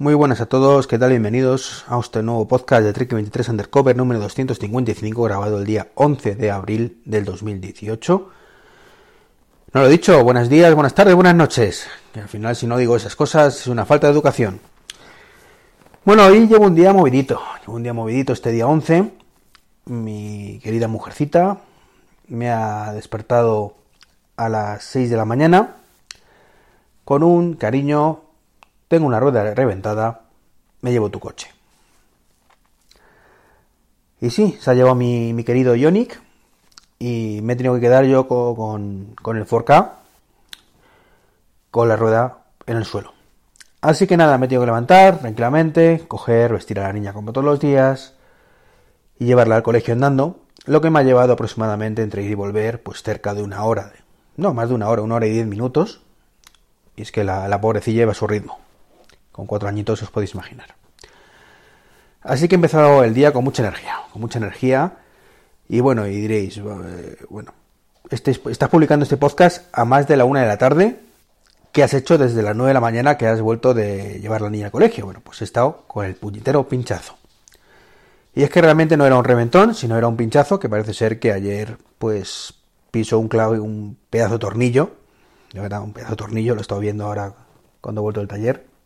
Muy buenas a todos, ¿qué tal? Bienvenidos a este nuevo podcast de Trek 23 Undercover número 255 grabado el día 11 de abril del 2018. No lo he dicho, buenos días, buenas tardes, buenas noches. Que al final si no digo esas cosas es una falta de educación. Bueno, hoy llevo un día movidito, llevo un día movidito este día 11. Mi querida mujercita me ha despertado a las 6 de la mañana con un cariño tengo una rueda reventada, me llevo tu coche. Y sí, se ha llevado mi, querido Ionic y me he tenido que quedar yo con, el 4K con la rueda en el suelo. Así que nada, me he tenido que levantar tranquilamente, coger, vestir a la niña como todos los días y llevarla al colegio andando, lo que me ha llevado aproximadamente entre ir y volver, pues cerca de una hora, no, más de una hora, una hora y diez minutos. Y es que la pobrecilla lleva su ritmo. Con cuatro añitos os podéis imaginar. Así que he empezado el día con mucha energía, con mucha energía. Y bueno, y diréis, eh, bueno, este, estás publicando este podcast a más de la una de la tarde. ¿Qué has hecho desde las nueve de la mañana que has vuelto de llevar la niña al colegio? Bueno, pues he estado con el puñetero pinchazo. Y es que realmente no era un reventón, sino era un pinchazo que parece ser que ayer, pues, piso un clavo, un pedazo de tornillo. De verdad, un pedazo de tornillo, lo he estado viendo ahora cuando he vuelto del taller.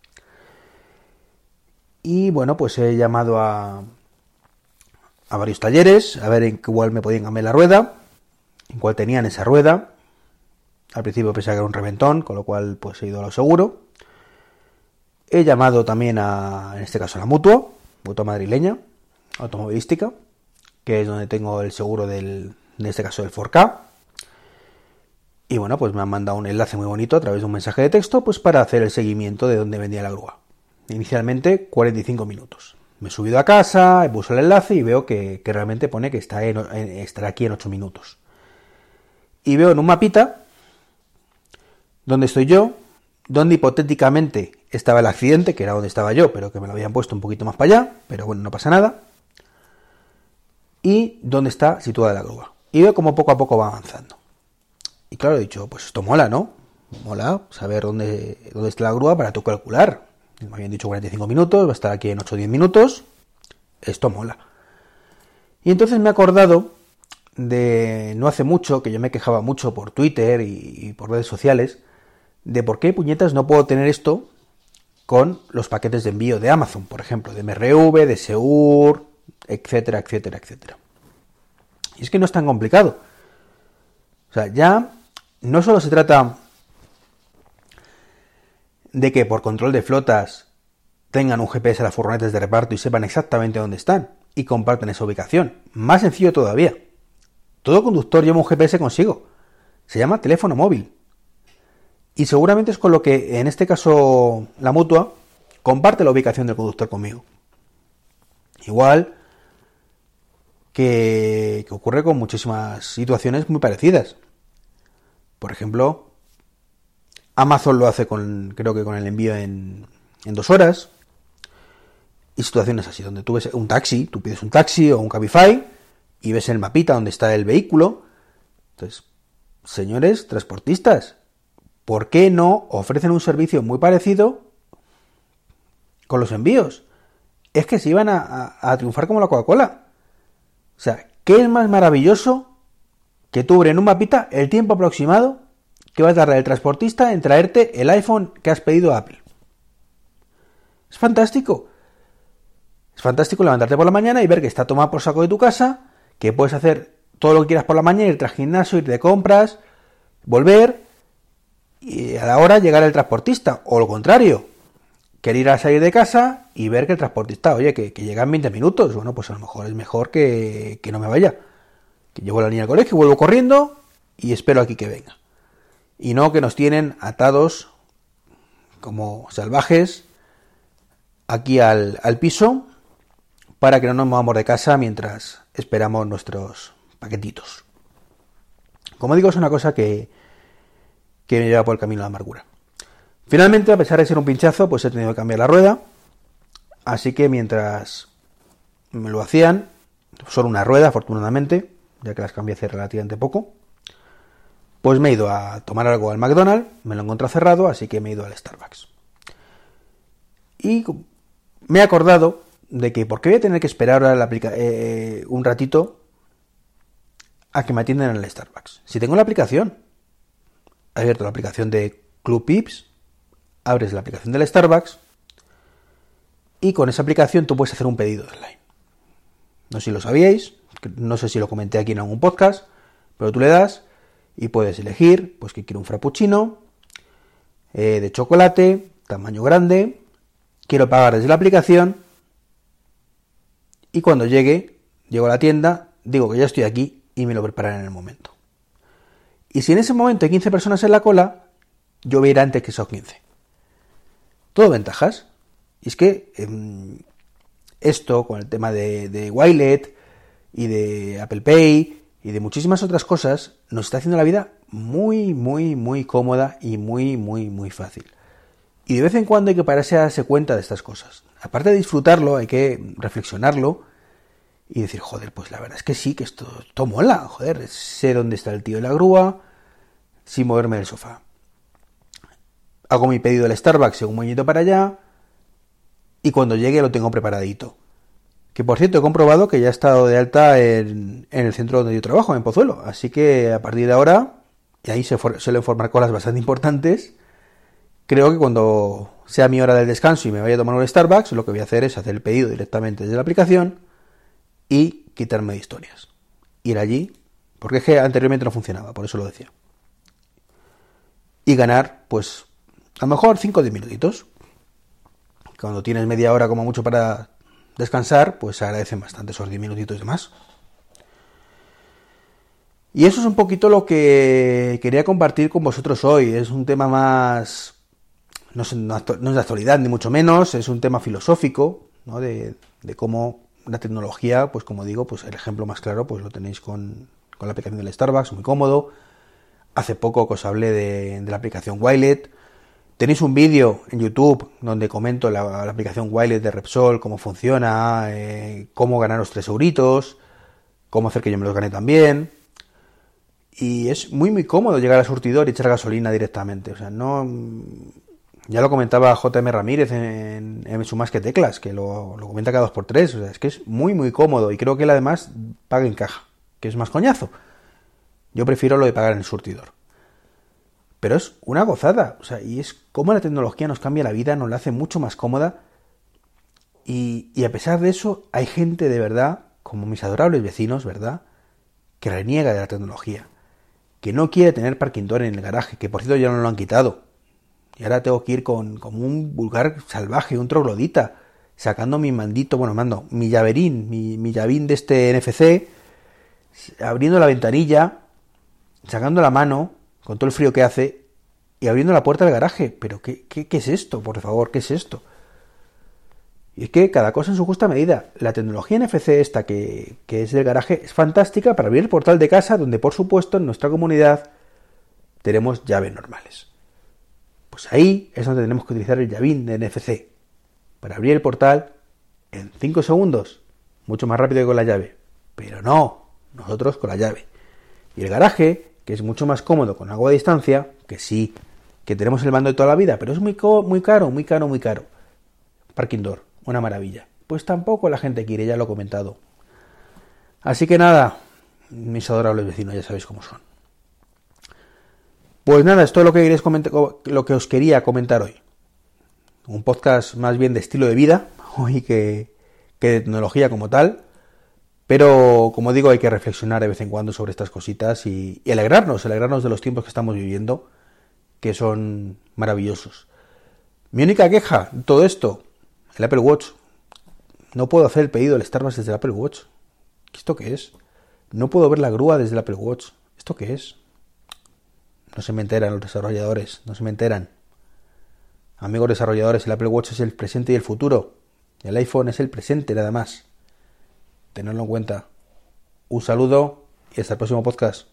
Y bueno, pues he llamado a, a varios talleres, a ver en cuál me podían cambiar la rueda, en cuál tenían esa rueda. Al principio pensaba que era un reventón, con lo cual pues he ido a lo seguro. He llamado también a, en este caso, a la mutua, mutua madrileña, automovilística, que es donde tengo el seguro del, en este caso del 4K. Y bueno, pues me han mandado un enlace muy bonito a través de un mensaje de texto, pues para hacer el seguimiento de dónde vendía la grúa. Inicialmente 45 minutos. Me he subido a casa, he puesto el enlace y veo que, realmente pone que está en, estará aquí en 8 minutos. Y veo en un mapita donde estoy yo, donde hipotéticamente estaba el accidente, que era donde estaba yo, pero que me lo habían puesto un poquito más para allá, pero bueno, no pasa nada. Y dónde está situada la grúa. Y veo como poco a poco va avanzando. Y claro, he dicho, pues esto mola, ¿no? Mola saber dónde, dónde está la grúa para tú calcular me habían dicho 45 minutos, va a estar aquí en 8 o 10 minutos. Esto mola. Y entonces me he acordado de no hace mucho, que yo me quejaba mucho por Twitter y, por redes sociales, de por qué puñetas no puedo tener esto con los paquetes de envío de Amazon, por ejemplo, de MRV, de Seur, etcétera, etcétera, etcétera. Y es que no es tan complicado. O sea, ya no solo se trata de que por control de flotas tengan un GPS a las furgonetas de reparto y sepan exactamente dónde están y comparten esa ubicación. Más sencillo todavía. Todo conductor lleva un GPS consigo. Se llama teléfono móvil. Y seguramente es con lo que, en este caso, la mutua comparte la ubicación del conductor conmigo. Igual que, que ocurre con muchísimas situaciones muy parecidas. Por ejemplo, Amazon lo hace con, creo que con el envío en, en dos horas. Y situaciones así, donde tú ves un taxi, tú pides un taxi o un Cabify y ves el mapita donde está el vehículo. Entonces, señores transportistas, ¿por qué no ofrecen un servicio muy parecido con los envíos? Es que se iban a, triunfar como la Coca-Cola. O sea, ¿qué es más maravilloso que tú en un mapita el tiempo aproximado que va a tardar el transportista en traerte el iPhone que has pedido a Apple. Es fantástico. Es fantástico levantarte por la mañana y ver que está tomado por saco de tu casa, que puedes hacer todo lo que quieras por la mañana, ir al gimnasio, ir de compras, volver y a la hora llegar el transportista. O lo contrario, querer ir a salir de casa y ver que el transportista, oye, que, que llega en 20 minutos. Bueno, pues a lo mejor es mejor que, que no me vaya. Que llevo a la niña al colegio, vuelvo corriendo y espero aquí que venga y no que nos tienen atados como salvajes aquí al, al piso para que no nos movamos de casa mientras esperamos nuestros paquetitos. Como digo, es una cosa que, que me lleva por el camino la amargura. Finalmente, a pesar de ser un pinchazo, pues he tenido que cambiar la rueda. Así que mientras me lo hacían, solo una rueda, afortunadamente, ya que las cambié hace relativamente poco, pues me he ido a tomar algo al McDonald's, me lo encontrado cerrado, así que me he ido al Starbucks. Y me he acordado de que, ¿por qué voy a tener que esperar ahora eh, un ratito a que me atiendan en el Starbucks? Si tengo la aplicación, he abierto la aplicación de Club Pips, abres la aplicación del Starbucks y con esa aplicación tú puedes hacer un pedido online. No sé si lo sabíais, no sé si lo comenté aquí en algún podcast, pero tú le das y puedes elegir, pues que quiero un frappuccino eh, de chocolate, tamaño grande, quiero pagar desde la aplicación y cuando llegue, llego a la tienda, digo que ya estoy aquí y me lo preparan en el momento. Y si en ese momento hay 15 personas en la cola, yo voy a ir antes que esos 15. Todo ventajas. Y es que em, esto, con el tema de, de Wilet y de Apple Pay y de muchísimas otras cosas, nos está haciendo la vida muy, muy, muy cómoda y muy, muy, muy fácil. Y de vez en cuando hay que pararse a darse cuenta de estas cosas. Aparte de disfrutarlo, hay que reflexionarlo y decir, joder, pues la verdad es que sí, que esto, esto mola, joder, sé dónde está el tío de la grúa sin moverme del sofá. Hago mi pedido del Starbucks, un moñito para allá y cuando llegue lo tengo preparadito. Que por cierto he comprobado que ya ha estado de alta en, el centro donde yo trabajo, en Pozuelo. Así que a partir de ahora, y ahí se suelen formar colas bastante importantes, creo que cuando sea mi hora del descanso y me vaya a tomar un Starbucks, lo que voy a hacer es hacer el pedido directamente desde la aplicación y quitarme de historias. Ir allí, porque es que anteriormente no funcionaba, por eso lo decía. Y ganar, pues, a lo mejor 5 o 10 minutitos. Cuando tienes media hora como mucho para descansar, pues se agradecen bastante esos 10 minutitos de más. Y eso es un poquito lo que quería compartir con vosotros hoy. Es un tema más no es, de actualidad ni mucho menos, es un tema filosófico, ¿no? de, cómo la tecnología, pues como digo, pues el ejemplo más claro pues lo tenéis con, con la aplicación del Starbucks, muy cómodo. Hace poco que os hablé de, la aplicación Wilet. Tenéis un vídeo en YouTube donde comento la, aplicación Wilet de Repsol, cómo funciona, eh, cómo ganar los tres euritos, cómo hacer que yo me los gane también. Y es muy muy cómodo llegar al surtidor y echar gasolina directamente. O sea, no ya lo comentaba JM Ramírez en, en su Más que Teclas, que lo, comenta cada dos por tres. O sea, es que es muy, muy cómodo y creo que él además paga en caja, que es más coñazo. Yo prefiero lo de pagar en el surtidor. Pero es una gozada. O sea, y es como la tecnología nos cambia la vida, nos la hace mucho más cómoda. Y, a pesar de eso, hay gente de verdad, como mis adorables vecinos, ¿verdad?, que reniega de la tecnología. Que no quiere tener parking door en el garaje, que por cierto ya no lo han quitado y ahora tengo que ir con, un vulgar salvaje, un troglodita, sacando mi mandito, bueno, mando, mi llaverín, mi, mi llavín de este NFC, abriendo la ventanilla, sacando la mano, con todo el frío que hace, y abriendo la puerta del garaje. Pero, ¿qué, qué, qué es esto? Por favor, ¿qué es esto? Y es que cada cosa en su justa medida. La tecnología NFC esta que, que es del garaje es fantástica para abrir el portal de casa donde por supuesto en nuestra comunidad tenemos llaves normales. Pues ahí es donde tenemos que utilizar el llavín de NFC para abrir el portal en 5 segundos, mucho más rápido que con la llave. Pero no, nosotros con la llave. Y el garaje, que es mucho más cómodo con agua a distancia, que sí, que tenemos el mando de toda la vida, pero es muy, muy caro, muy caro, muy caro. Parking door, una maravilla. Pues tampoco la gente quiere, ya lo he comentado. Así que nada, mis adorables vecinos, ya sabéis cómo son. Pues nada, esto es lo que, lo que os quería comentar hoy. Un podcast más bien de estilo de vida, hoy que, que de tecnología como tal. Pero, como digo, hay que reflexionar de vez en cuando sobre estas cositas y, alegrarnos, alegrarnos de los tiempos que estamos viviendo, que son maravillosos. Mi única queja, todo esto, el Apple Watch. No puedo hacer el pedido del Starbucks desde el Apple Watch. ¿Esto qué es? No puedo ver la grúa desde el Apple Watch. ¿Esto qué es? No se me enteran los desarrolladores, no se me enteran. Amigos desarrolladores, el Apple Watch es el presente y el futuro. El iPhone es el presente nada más. Tenedlo en cuenta. Un saludo y hasta el próximo podcast.